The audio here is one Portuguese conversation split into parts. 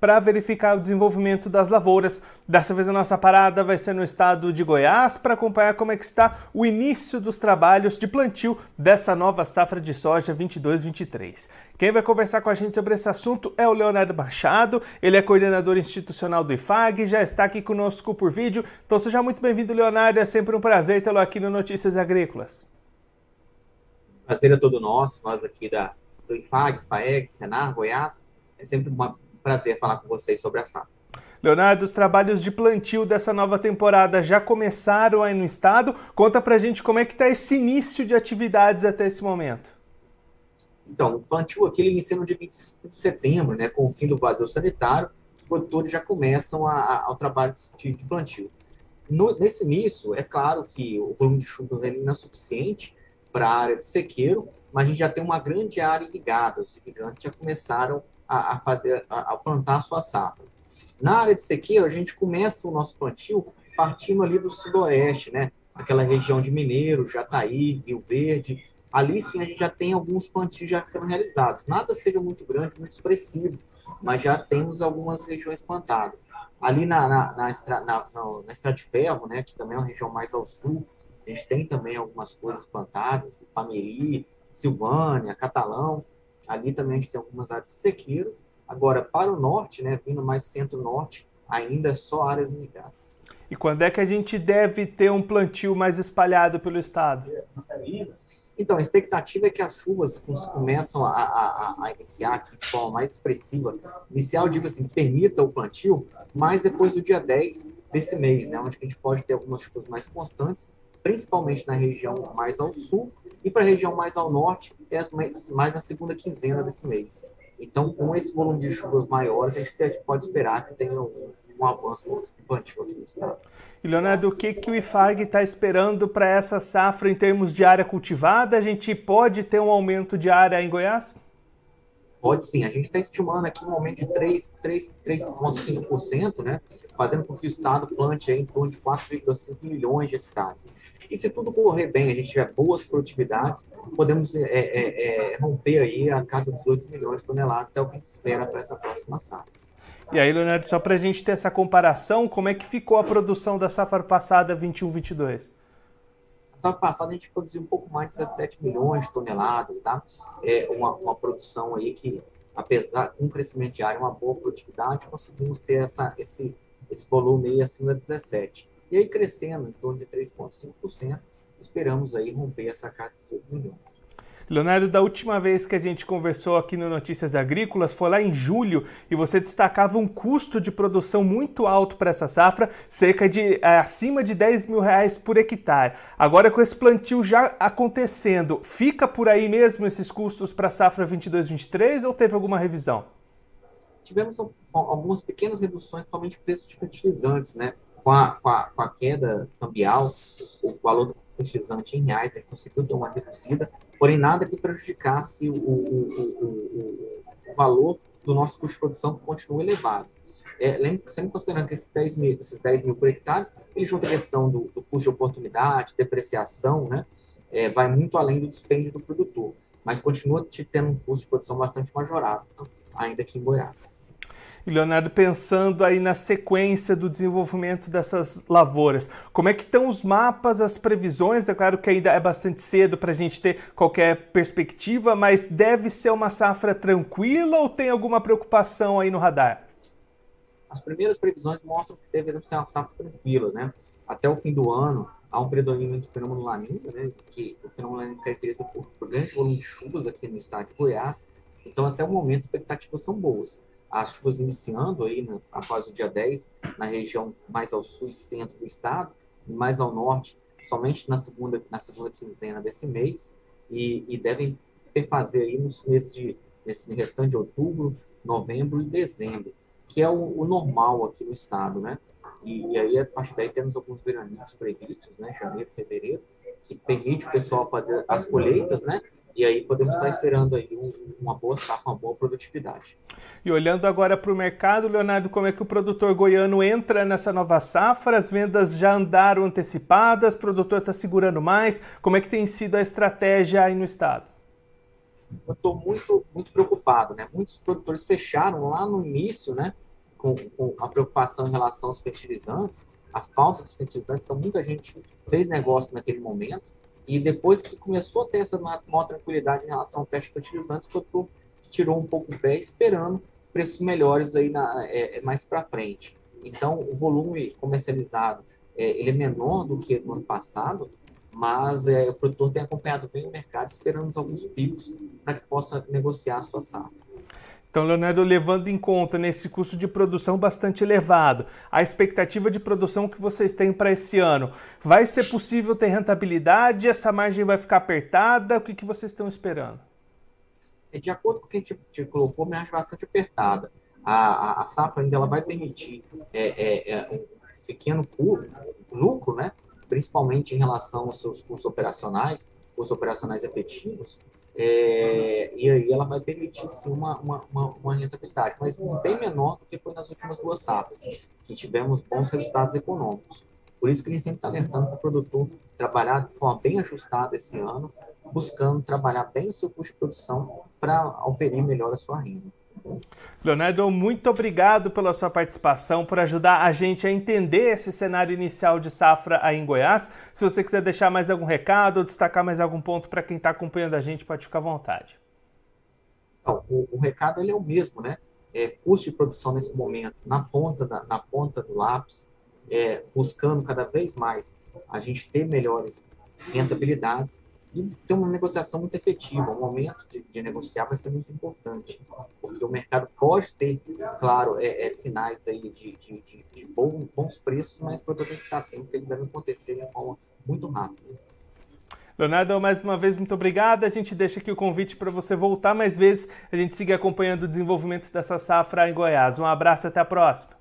para verificar o desenvolvimento das lavouras. Dessa vez a nossa parada vai ser no estado de Goiás para acompanhar como é que está o início dos trabalhos de plantio dessa nova safra de soja 22-23. Quem vai conversar com a gente sobre esse assunto é o Leonardo Machado, ele é coordenador institucional do IFAG, já está aqui conosco por vídeo. Então seja muito bem-vindo, Leonardo, é sempre um prazer tê-lo aqui no Notícias Agrícolas. Prazer é todo nosso, nós aqui da, do IFAG, FAEG, Senar, Goiás. É sempre uma prazer falar com vocês sobre a safra. Leonardo, os trabalhos de plantio dessa nova temporada já começaram aí no estado. Conta pra gente como é que está esse início de atividades até esse momento. Então, o plantio aqui ele inicia no dia 25 de setembro, né, com o fim do vazio sanitário, os produtores já começam a, a, ao trabalho de, de plantio. No, nesse início, é claro que o volume de chuvas ainda não é suficiente para a área de sequeiro, mas a gente já tem uma grande área irrigada, os irrigantes já começaram a, a fazer, a, a, plantar a sua safra. Na área de sequeiro, a gente começa o nosso plantio partindo ali do sudoeste, né? Aquela região de Mineiro, Jataí, Rio Verde. Ali sim a gente já tem alguns plantios já sendo realizados. Nada seja muito grande, muito expressivo, mas já temos algumas regiões plantadas. Ali na, na, na, estra, na, na Estrada de Ferro, né, que também é uma região mais ao sul, a gente tem também algumas coisas plantadas, Pameri, Silvânia, Catalão. Ali também a gente tem algumas áreas de sequeiro. Agora, para o norte, né, vindo mais centro-norte, ainda é só áreas irrigadas. E quando é que a gente deve ter um plantio mais espalhado pelo estado? Então, a expectativa é que as chuvas começam a, a, a iniciar aqui de forma mais expressiva. Inicial, digo assim, permita o plantio, mas depois do dia 10 desse mês, né, onde a gente pode ter algumas chuvas mais constantes, principalmente na região mais ao sul e para a região mais ao norte, é mais na segunda quinzena desse mês. Então, com esse volume de chuvas maiores, a gente pode esperar que tenha um, um avanço plantio aqui no estado. E, Leonardo, o que, que o IFAG está esperando para essa safra em termos de área cultivada? A gente pode ter um aumento de área em Goiás? Pode sim, a gente está estimando aqui um aumento de 3,5%, né? fazendo com que o Estado plante em torno de 4,5 milhões de hectares. E se tudo correr bem, a gente tiver boas produtividades, podemos é, é, é, romper aí a casa dos 8 milhões de toneladas, é o que a gente espera para essa próxima safra. E aí, Leonardo, só para a gente ter essa comparação, como é que ficou a produção da safra passada 21-22? Safra passada a gente produziu um pouco mais de 17 milhões de toneladas, tá? É uma, uma produção aí que, apesar com um crescimento diário, uma boa produtividade, conseguimos ter essa, esse, esse volume aí acima de 17. E aí crescendo em torno de 3,5%, esperamos aí romper essa casa de 6 milhões. Leonardo, da última vez que a gente conversou aqui no Notícias Agrícolas foi lá em julho e você destacava um custo de produção muito alto para essa safra, cerca de é, acima de 10 mil reais por hectare. Agora, com esse plantio já acontecendo, fica por aí mesmo esses custos para a safra 22-23 ou teve alguma revisão? Tivemos algumas pequenas reduções, principalmente preços de fertilizantes, né? com a, com a, com a queda cambial, o valor do fertilizante em reais, gente conseguiu ter uma reduzida, porém nada que prejudicasse o, o, o, o valor do nosso custo de produção que continua elevado. É, sempre considerando que esses 10 mil, esses 10 mil por hectare, ele junta a questão do, do custo de oportunidade, depreciação, né? É, vai muito além do dispêndio do produtor, mas continua tendo um custo de produção bastante majorado, ainda aqui em Goiás. E Leonardo, pensando aí na sequência do desenvolvimento dessas lavouras, como é que estão os mapas, as previsões? É claro que ainda é bastante cedo para a gente ter qualquer perspectiva, mas deve ser uma safra tranquila ou tem alguma preocupação aí no radar? As primeiras previsões mostram que deveria ser uma safra tranquila, né? Até o fim do ano, há um predomínio do fenômeno laninha, né? Que o fenômeno laninha caracteriza por, por grande volume de chuvas aqui no estado de Goiás. Então, até o momento, as expectativas são boas as chuvas iniciando aí né, após o dia 10, na região mais ao sul e centro do estado, e mais ao norte, somente na segunda, na segunda quinzena desse mês, e, e devem fazer aí nos meses de, nesse restante de outubro, novembro e dezembro, que é o, o normal aqui no estado, né? E, e, aí, a partir daí, temos alguns veraninhos previstos, né? Janeiro, fevereiro, que permite o pessoal fazer as colheitas, né? E aí podemos estar esperando aí uma boa safra, uma boa produtividade. E olhando agora para o mercado, Leonardo, como é que o produtor goiano entra nessa nova safra? As vendas já andaram antecipadas, o produtor está segurando mais? Como é que tem sido a estratégia aí no estado? Eu estou muito, muito preocupado, né? Muitos produtores fecharam lá no início, né? Com, com a preocupação em relação aos fertilizantes, a falta dos fertilizantes, então muita gente fez negócio naquele momento e depois que começou a ter essa maior tranquilidade em relação ao teste fertilizantes, o produtor tirou um pouco o pé, esperando preços melhores aí na, é, é mais para frente. Então, o volume comercializado é, ele é menor do que no ano passado, mas é, o produtor tem acompanhado bem o mercado, esperando alguns picos para que possa negociar a sua safra. Então, Leonardo, levando em conta nesse custo de produção bastante elevado, a expectativa de produção que vocês têm para esse ano, vai ser possível ter rentabilidade? Essa margem vai ficar apertada? O que, que vocês estão esperando? É, de acordo com o que a gente te colocou, a margem bastante apertada. A, a, a safra ainda ela vai permitir é, é, é, um pequeno lucro, né? principalmente em relação aos seus custos operacionais, custos operacionais efetivos, é, e aí ela vai permitir sim uma, uma, uma, uma, rentabilidade, mas bem menor do que foi nas últimas duas safras, que tivemos bons resultados econômicos. Por isso que a gente sempre está alertando para o produtor trabalhar de forma bem ajustada esse ano, buscando trabalhar bem o seu custo de produção para oferir melhor a sua renda. Leonardo, muito obrigado pela sua participação, por ajudar a gente a entender esse cenário inicial de safra aí em Goiás. Se você quiser deixar mais algum recado ou destacar mais algum ponto para quem está acompanhando a gente, pode ficar à vontade. Então, o, o, recado é o mesmo, né? É, custo de produção nesse momento, na ponta, da, na ponta do lápis, é, buscando cada vez mais a gente ter melhores rentabilidades e ter uma negociação muito efetiva. O momento de, de, negociar vai ser muito importante, porque o mercado pode ter, claro, é, é sinais aí de, de, de, bons, bons preços, mas produtor tem que estar atento, que eles devem acontecer de forma muito rápida. Leonardo, mais uma vez, muito obrigado. A gente deixa aqui o convite para você voltar mais vezes. A gente siga acompanhando o desenvolvimento dessa safra em Goiás. Um abraço até a próxima.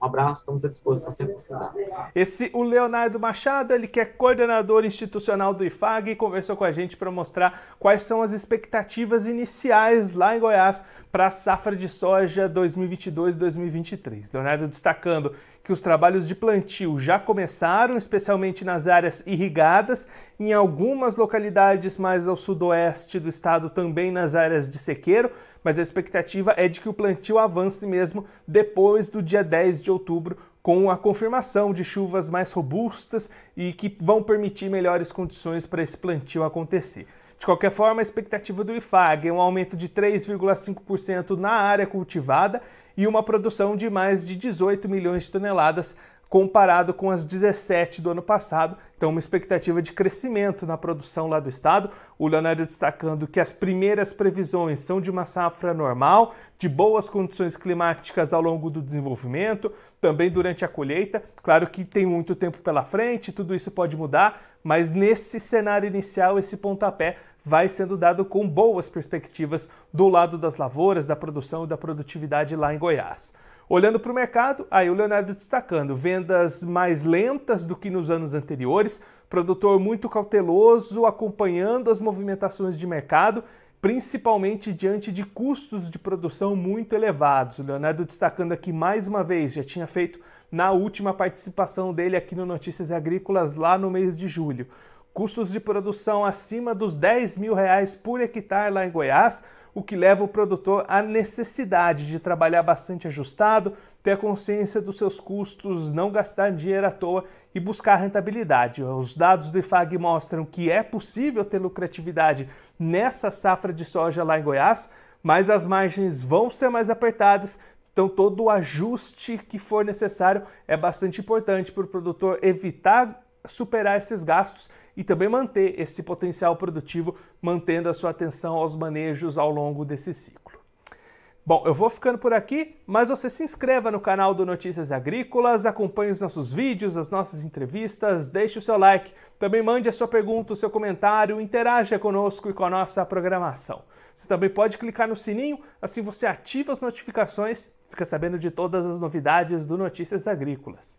Um abraço, estamos à disposição sempre precisar. Esse, o Leonardo Machado, ele que é coordenador institucional do IFAG, conversou com a gente para mostrar quais são as expectativas iniciais lá em Goiás para a safra de soja 2022-2023. Leonardo destacando que os trabalhos de plantio já começaram, especialmente nas áreas irrigadas, em algumas localidades mais ao sudoeste do estado, também nas áreas de sequeiro mas a expectativa é de que o plantio avance mesmo depois do dia 10 de outubro, com a confirmação de chuvas mais robustas e que vão permitir melhores condições para esse plantio acontecer. De qualquer forma, a expectativa do IFAG é um aumento de 3,5% na área cultivada e uma produção de mais de 18 milhões de toneladas comparado com as 17 do ano passado. Então, uma expectativa de crescimento na produção lá do estado. O Leonardo destacando que as primeiras previsões são de uma safra normal, de boas condições climáticas ao longo do desenvolvimento, também durante a colheita. Claro que tem muito tempo pela frente, tudo isso pode mudar, mas nesse cenário inicial, esse pontapé vai sendo dado com boas perspectivas do lado das lavouras, da produção e da produtividade lá em Goiás. Olhando para o mercado, aí o Leonardo destacando vendas mais lentas do que nos anos anteriores, produtor muito cauteloso, acompanhando as movimentações de mercado, principalmente diante de custos de produção muito elevados. O Leonardo destacando aqui mais uma vez, já tinha feito na última participação dele aqui no Notícias Agrícolas lá no mês de julho. Custos de produção acima dos 10 mil reais por hectare lá em Goiás, o que leva o produtor à necessidade de trabalhar bastante ajustado, ter consciência dos seus custos, não gastar dinheiro à toa e buscar rentabilidade. Os dados do IFAG mostram que é possível ter lucratividade nessa safra de soja lá em Goiás, mas as margens vão ser mais apertadas, então todo o ajuste que for necessário é bastante importante para o produtor evitar superar esses gastos e também manter esse potencial produtivo, mantendo a sua atenção aos manejos ao longo desse ciclo. Bom, eu vou ficando por aqui, mas você se inscreva no canal do Notícias Agrícolas, acompanhe os nossos vídeos, as nossas entrevistas, deixe o seu like, também mande a sua pergunta, o seu comentário, interaja conosco e com a nossa programação. Você também pode clicar no sininho, assim você ativa as notificações, fica sabendo de todas as novidades do Notícias Agrícolas.